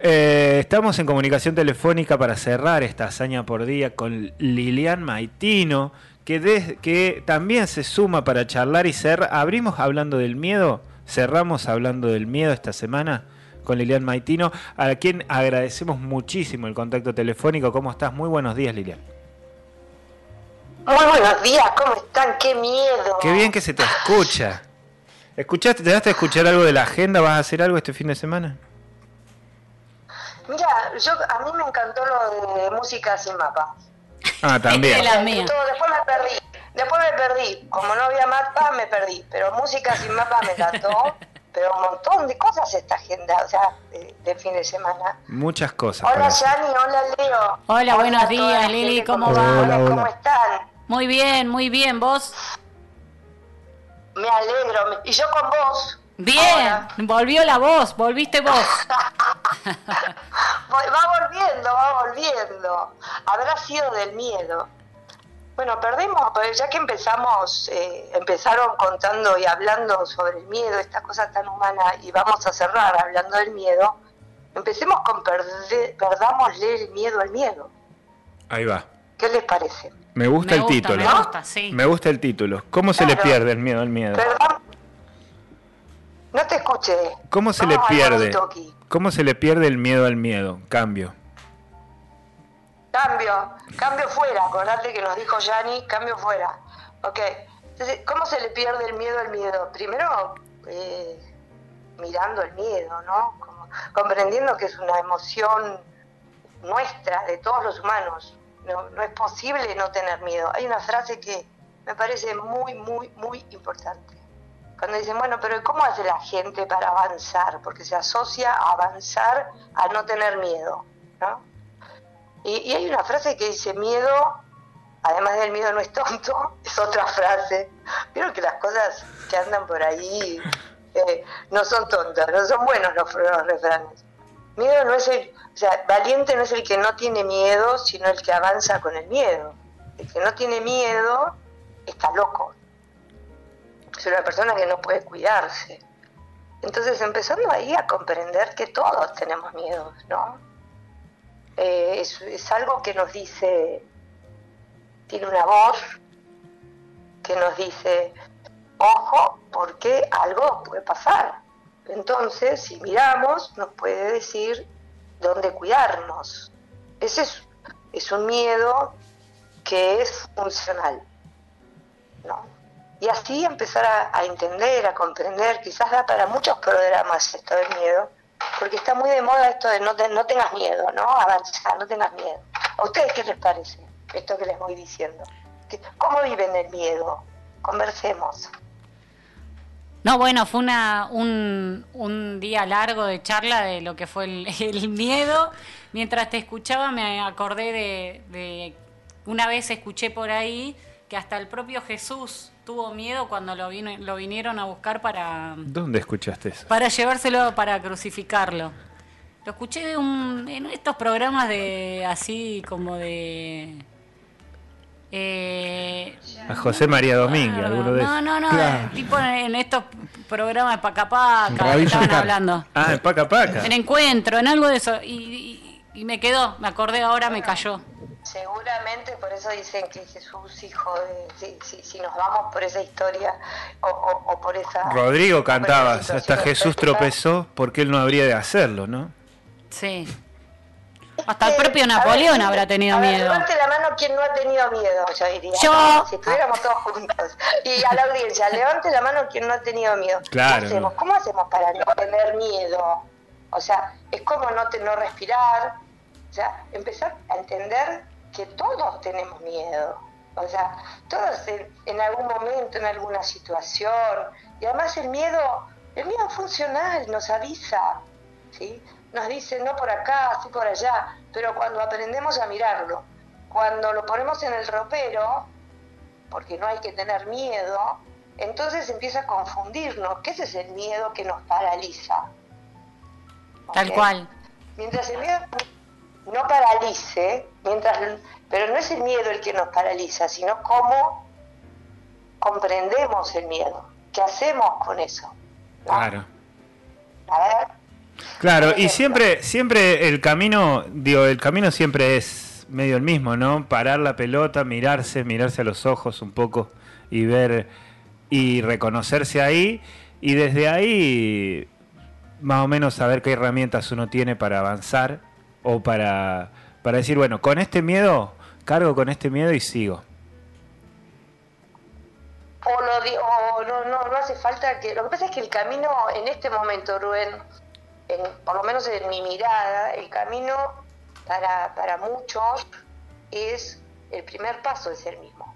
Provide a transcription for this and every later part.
Eh, estamos en comunicación telefónica para cerrar esta hazaña por día con Lilian Maitino, que, que también se suma para charlar y ser. Abrimos hablando del miedo, cerramos hablando del miedo esta semana con Lilian Maitino, a quien agradecemos muchísimo el contacto telefónico. ¿Cómo estás? Muy buenos días, Lilian. Muy buenos días, ¿cómo están? ¡Qué miedo! Qué bien que se te escucha. ¿Escuchaste, te daste a escuchar algo de la agenda? ¿Vas a hacer algo este fin de semana? Mira, yo a mí me encantó lo de música sin mapa. Ah, también. después me perdí. Después me perdí. Como no había mapa, me perdí. Pero música sin mapa me encantó. pero un montón de cosas esta agenda, o sea, de, fin de semana. Muchas cosas. Hola, Yani, hola, Leo. Hola, buenos días, Lili, ¿cómo va? ¿Cómo están? Muy bien, muy bien, ¿vos? Me alegro, y yo con vos. Bien, volvió la voz, volviste vos. va volviendo, va volviendo. Habrá sido del miedo. Bueno, perdemos, pues ya que empezamos, eh, empezaron contando y hablando sobre el miedo, esta cosa tan humana, y vamos a cerrar hablando del miedo, empecemos con perdámosle el miedo al miedo. Ahí va. ¿Qué les parece? Me gusta el título. Me gusta, sí. Me gusta el título. ¿Cómo se le pierde el miedo al miedo? No te escuché. ¿Cómo se le pierde? ¿Cómo se le pierde el miedo al miedo? Cambio. Cambio, cambio fuera, acordate que nos dijo Yanni, cambio fuera. Ok, entonces, ¿cómo se le pierde el miedo al miedo? Primero, eh, mirando el miedo, ¿no? comprendiendo que es una emoción nuestra, de todos los humanos. No, no es posible no tener miedo. Hay una frase que me parece muy, muy, muy importante. Cuando dicen, bueno, pero ¿cómo hace la gente para avanzar? Porque se asocia a avanzar a no tener miedo, ¿no? Y, hay una frase que dice, miedo, además del miedo no es tonto, es otra frase. Vieron que las cosas que andan por ahí eh, no son tontas, no son buenos los, refranes. Miedo no es el, o sea, valiente no es el que no tiene miedo, sino el que avanza con el miedo. El que no tiene miedo está loco. Es una persona que no puede cuidarse. Entonces empezando ahí a comprender que todos tenemos miedos, ¿no? Eh, es, algo que nos dice, tiene una voz que nos dice, ojo, porque algo puede pasar. Entonces, si miramos, nos puede decir dónde cuidarnos. Ese es, es un miedo que es funcional. ¿no? Y así empezar a, entender, a comprender, quizás da para muchos programas esto del miedo, porque está muy de moda esto de no, no tengas miedo, ¿no? Avanzar, no tengas miedo. ¿A ustedes qué les parece esto que les voy diciendo? ¿Cómo viven el miedo? Conversemos. No, bueno, fue una, un, un, día largo de charla de lo que fue el, miedo. Mientras te escuchaba me acordé de, de, una vez escuché por ahí que hasta el propio Jesús tuvo miedo cuando lo, vino, lo vinieron a buscar para... ¿Dónde escuchaste eso? Para llevárselo, para crucificarlo. Lo escuché de un, en estos programas de así como de... Eh, a José María Domínguez, alguno de No, no, no, tipo en estos programas de Paca Paca, estaban hablando. Ah, en Paca Paca. En encuentro, en algo de eso. Y, y me quedó, me acordé ahora, me cayó. Seguramente por eso dicen que Jesús, hijo de. Si, si, nos vamos por esa historia o, por esa. Rodrigo cantaba, hasta Jesús tropezó porque él no habría de hacerlo, ¿no? Sí. Hasta el propio Napoleón habrá tenido miedo. Levante la mano quien no ha tenido miedo, yo diría. Yo. Si estuviéramos todos juntos. Y a la audiencia, levante la mano quien no ha tenido miedo. Claro. ¿Qué hacemos? ¿Cómo hacemos para no tener miedo? O sea, es como no, te, no respirar. O sea, empezar a entender que todos tenemos miedo. O sea, todos en, algún momento, en alguna situación. Y además el miedo, el miedo funcional nos avisa, ¿sí? Nos dice no por acá, sí por allá, pero cuando aprendemos a mirarlo, cuando lo ponemos en el ropero, porque no hay que tener miedo, entonces empieza a confundirnos, que ese es el miedo que nos paraliza. Tal cual. Mientras el miedo no paralice, mientras, pero no es el miedo el que nos paraliza, sino cómo comprendemos el miedo, qué hacemos con eso. Claro. A ver. Claro, y siempre, siempre el camino, digo, el camino siempre es medio el mismo, ¿no? Parar la pelota, mirarse, mirarse a los ojos un poco y ver y reconocerse ahí y desde ahí más o menos saber qué herramientas uno tiene para avanzar o para, para decir, bueno, con este miedo, cargo con este miedo y sigo. o, lo o no, no, no hace falta que... Lo que pasa es que el camino en este momento, Rubén, en- por lo menos en mi mirada, el camino para, para muchos es el primer paso es el mismo,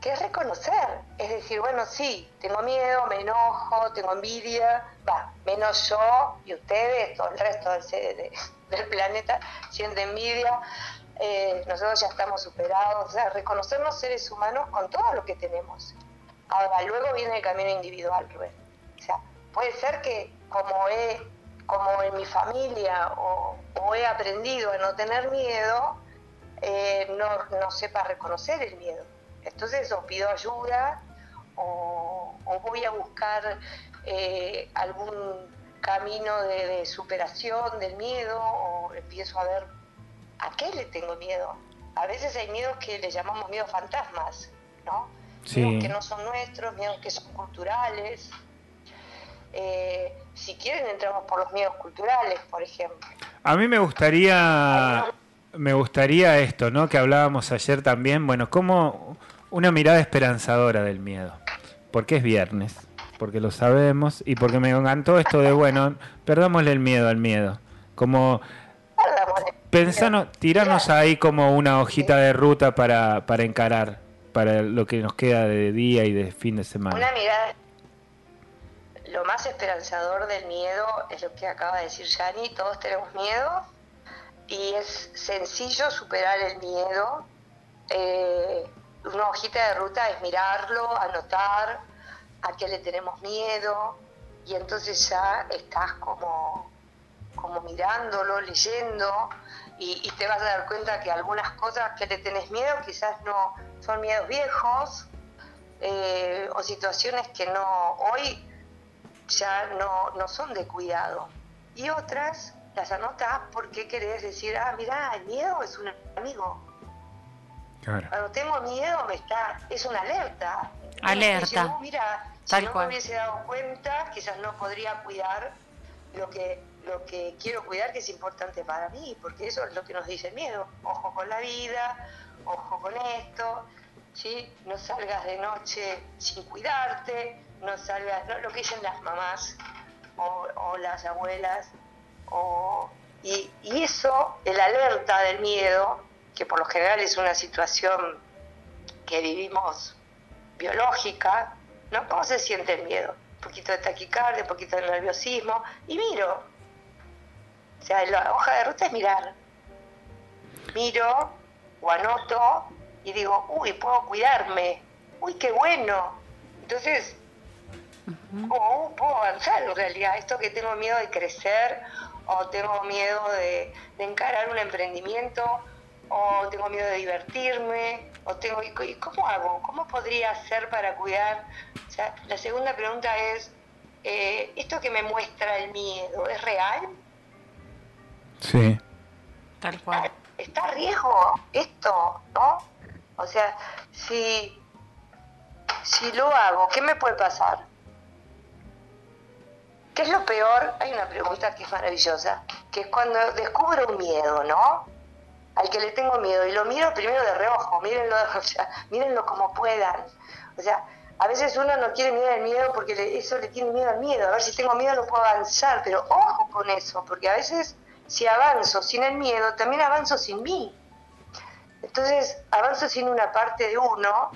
que es reconocer, es decir, bueno, sí, tengo miedo, me enojo, tengo envidia, va, menos yo y ustedes, todo el resto se- de- del planeta siente envidia, eh, nosotros ya estamos superados, o sea, reconocernos seres humanos con todo lo que tenemos. Ahora, luego viene el camino individual, Rubén. O sea, puede ser que como he, como en mi familia o, he aprendido a no tener miedo, eh, no, no sepa reconocer el miedo. Entonces o pido ayuda o, o voy a buscar eh, algún camino de, de superación del miedo o empiezo a ver a qué le tengo miedo. A veces hay miedos que le llamamos miedos fantasmas, ¿no? Sí. Miedos que no son nuestros, miedos que son culturales. Eh, si quieren entramos por los miedos culturales, por ejemplo. A mí me gustaría, me gustaría esto, ¿no? Que hablábamos ayer también, bueno, como una mirada esperanzadora del miedo, porque es viernes, porque lo sabemos y porque me encantó esto de, bueno, perdámosle el miedo al miedo, como pensarnos, tirarnos ahí como una hojita de ruta para, para encarar, para lo que nos queda de día y de fin de Una semana. mirada. Lo más esperanzador del miedo es lo que acaba de decir Yani, todos tenemos miedo y es sencillo superar el miedo. Eh, una hojita de ruta es mirarlo, anotar a qué le tenemos miedo y entonces ya estás como, como mirándolo, leyendo y, te vas a dar cuenta que algunas cosas que le tenés miedo quizás no son miedos viejos eh, o situaciones que no hoy ya no, no son de cuidado. Y otras las anotas porque querés decir, ah, mira, el miedo es un amigo. Claro. Cuando tengo miedo me está, es una alerta. Alerta. "Oh, mira, Tal si no cual. me hubiese dado cuenta, quizás no podría cuidar lo que, lo que quiero cuidar, que es importante para mí, porque eso es lo que nos dice el miedo. Ojo con la vida, ojo con esto, ¿sí? No salgas de noche sin cuidarte, no salgas, no, lo que dicen las mamás o, o las abuelas, o, y, y eso, el alerta del miedo, que por lo general es una situación que vivimos biológica, ¿no? ¿Cómo se siente el miedo? Un poquito de taquicardia, un poquito de nerviosismo, y miro. O sea, la hoja de ruta es mirar. Miro o anoto y digo, uy, puedo cuidarme, uy, qué bueno. Entonces, o uh, puedo avanzar en realidad. Esto que tengo miedo de crecer, o tengo miedo de, de encarar un emprendimiento, o tengo miedo de divertirme, o tengo. ¿Y cómo hago? ¿Cómo podría hacer para cuidar? O sea, la segunda pregunta es: eh, ¿esto que me muestra el miedo es real? Sí. Tal cual. ¿Está a riesgo esto? ¿No? O sea, si, si lo hago, ¿qué me puede pasar? ¿Qué es lo peor? Hay una pregunta que es maravillosa, que es cuando descubro un miedo, ¿no? Al que le tengo miedo y lo miro primero de reojo, mírenlo, o mírenlo como puedan. O sea, a veces uno no quiere mirar el miedo porque le- eso le tiene miedo al miedo. A ver si tengo miedo no puedo avanzar, pero ojo con eso, porque a veces si avanzo sin el miedo, también avanzo sin mí. Entonces avanzo sin una parte de uno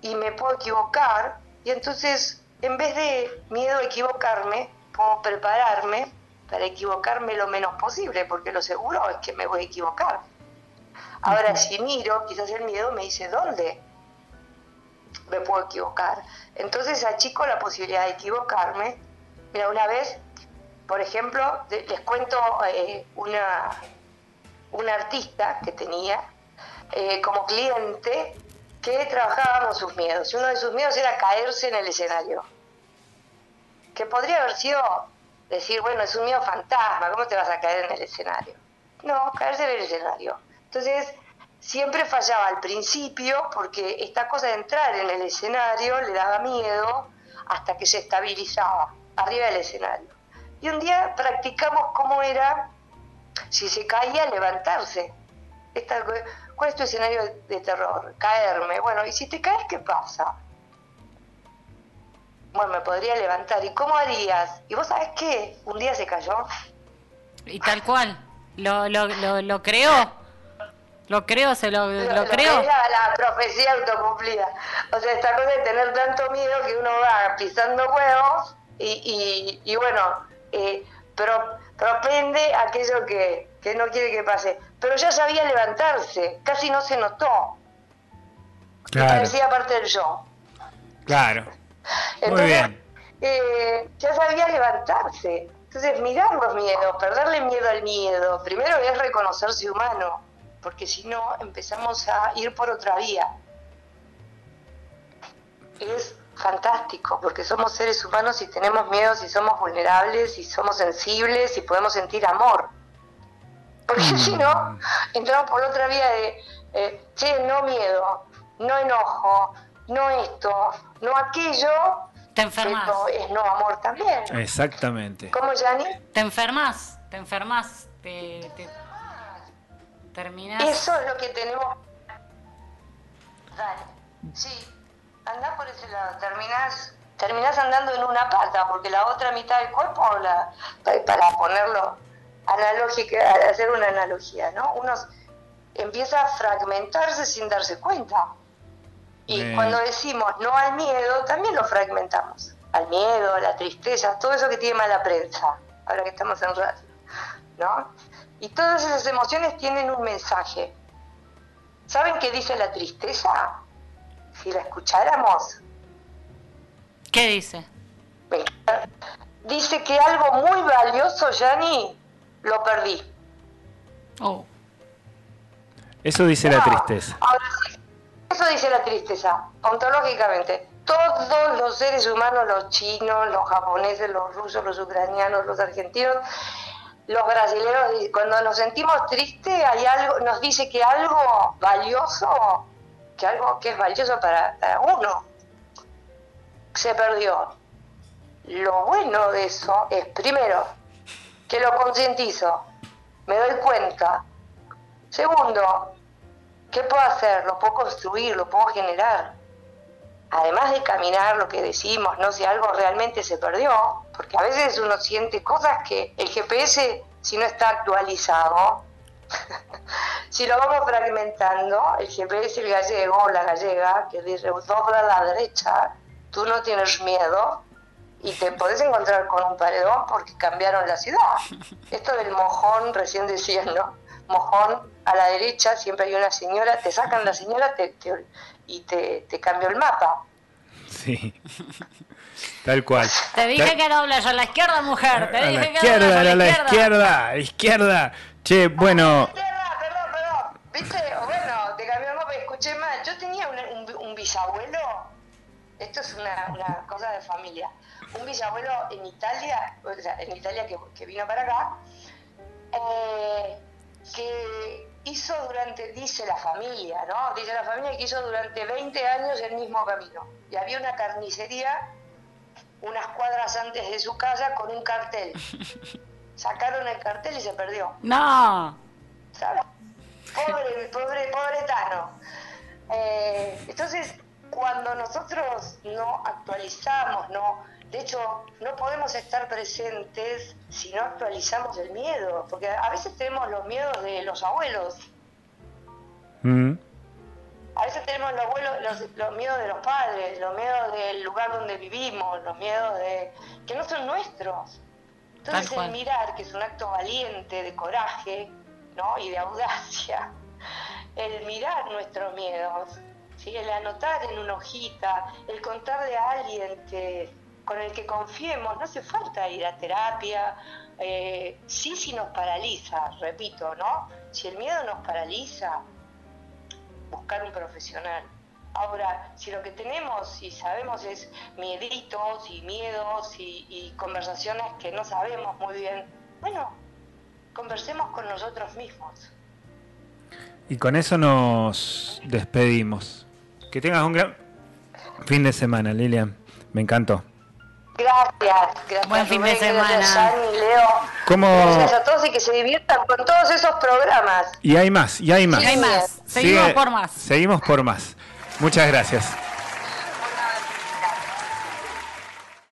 y me puedo equivocar y entonces en vez de miedo a equivocarme, puedo prepararme para equivocarme lo menos posible, porque lo seguro es que me voy a equivocar. Ahora si miro, quizás el miedo me dice dónde me puedo equivocar. Entonces achico la posibilidad de equivocarme. Mira, una vez, por ejemplo, les cuento eh, una, una artista que tenía eh, como cliente que trabajaba con sus miedos. Y uno de sus miedos era caerse en el escenario. Que podría haber sido decir, bueno, es un miedo fantasma, ¿cómo te vas a caer en el escenario? No, caerse en el escenario. Entonces, siempre fallaba al principio porque esta cosa de entrar en el escenario le daba miedo hasta que se estabilizaba arriba del escenario. Y un día practicamos cómo era, si se caía, levantarse. Esta, ¿Cuál es tu escenario de terror? Caerme. Bueno, ¿y si te caes, qué pasa? Bueno, me podría levantar. ¿Y cómo harías? ¿Y vos sabés qué? Un día se cayó. Y tal cual. Lo, lo, lo, lo creó. Lo creo, se lo, lo, creo. Es la, la, profecía autocumplida. O sea, esta cosa de tener tanto miedo que uno va pisando huevos y, y, y bueno, eh, pro, propende aquello que, que no quiere que pase. Pero ya sabía levantarse, casi no se notó. Claro. parecía parte del yo. Claro. Entonces, Muy bien. Eh, ya sabía levantarse. Entonces, mirar los miedos, perderle miedo al miedo, primero es reconocerse humano, porque si no empezamos a ir por otra vía. Es fantástico, porque somos seres humanos y tenemos miedos y somos vulnerables y somos sensibles y podemos sentir amor. Porque mm. si no, entramos por otra vía de, eh, che, no miedo, no enojo, no esto, no aquello. Te enfermas. es no amor también. Exactamente. ¿Cómo, Yanni? Te enfermas, te enfermas, te, te terminas. Eso es lo que tenemos. Dale, sí andás por ese lado, terminás, terminás andando en una pata, porque la otra mitad del cuerpo, la, para ponerlo analógica, hacer una analogía, ¿no? Uno empieza a fragmentarse sin darse cuenta. Y cuando decimos no al miedo, también lo fragmentamos. Al miedo, a la tristeza, todo eso que tiene mala prensa, ahora que estamos en radio, ¿no? Y todas esas emociones tienen un mensaje. ¿Saben qué dice la tristeza? si la escucháramos. ¿Qué dice? Dice que algo muy valioso, Yanni, lo perdí. Oh. Eso dice la tristeza. Ahora sí, eso dice la tristeza, ontológicamente. Todos los seres humanos, los chinos, los japoneses, los rusos, los ucranianos, los argentinos, los brasileños, cuando nos sentimos tristes, hay algo, nos dice que algo valioso que algo que es valioso para, uno se perdió. Lo bueno de eso es, primero, que lo concientizo, me doy cuenta. Segundo, ¿qué puedo hacer? Lo puedo construir, lo puedo generar. Además de caminar lo que decimos, no si algo realmente se perdió, porque a veces uno siente cosas que el GPS, si no está actualizado, si lo vamos fragmentando, el GPS, el gallego o la gallega, que dice dobla a la derecha, tú no tienes miedo y te podés encontrar con un paredón porque cambiaron la ciudad. Esto del mojón, recién decían, ¿no? Mojón a la derecha, siempre hay una señora, te sacan la señora y te, te cambió el mapa. Sí. Tal cual. Te dije que dobles a la izquierda, mujer. Te dije a la izquierda, a la, izquierda. izquierda, izquierda. Che, bueno. Perdón, perdón, ¿Viste? Bueno, te cambió el y escuché mal. Yo tenía un, un, bisabuelo. Esto es una, una, cosa de familia. Un bisabuelo en Italia, o sea, en Italia que, que vino para acá, eh, que hizo durante, dice la familia, ¿no? Dice la familia que hizo durante 20 años el mismo camino. Y había una carnicería unas cuadras antes de su casa con un cartel. sacaron el cartel y se perdió. No. ¿Sabes? Pobre, pobre, pobre Tano. Eh, entonces, cuando nosotros no actualizamos, no, de hecho, no podemos estar presentes si no actualizamos el miedo, porque a veces tenemos los miedos de los abuelos. Mm. Veces tenemos los, abuelos, los, los, miedos de los padres, los miedos del lugar donde vivimos, los miedos de que no son nuestros. Entonces el mirar, que es un acto valiente, de coraje ¿no? y de audacia, el mirar nuestros miedos, ¿sí? el anotar en una hojita, el contarle a alguien que, con el que confiemos, no hace falta ir a terapia, eh, sí si nos paraliza, repito, ¿no? Si el miedo nos paraliza, buscar un profesional, Ahora, si lo que tenemos y sabemos es mieditos y miedos y, conversaciones que no sabemos muy bien, bueno, conversemos con nosotros mismos. Y con eso nos despedimos. Que tengas un gran fin de semana, Lilian. Me encantó. Gracias, gracias. Buen fin de Rubén, gracias, semana. Leo. ¿Cómo- Gracias a todos y que se diviertan con todos esos programas. Y hay más, y hay más. Y hay más. Seguimos por más. Seguimos por más. Muchas gracias.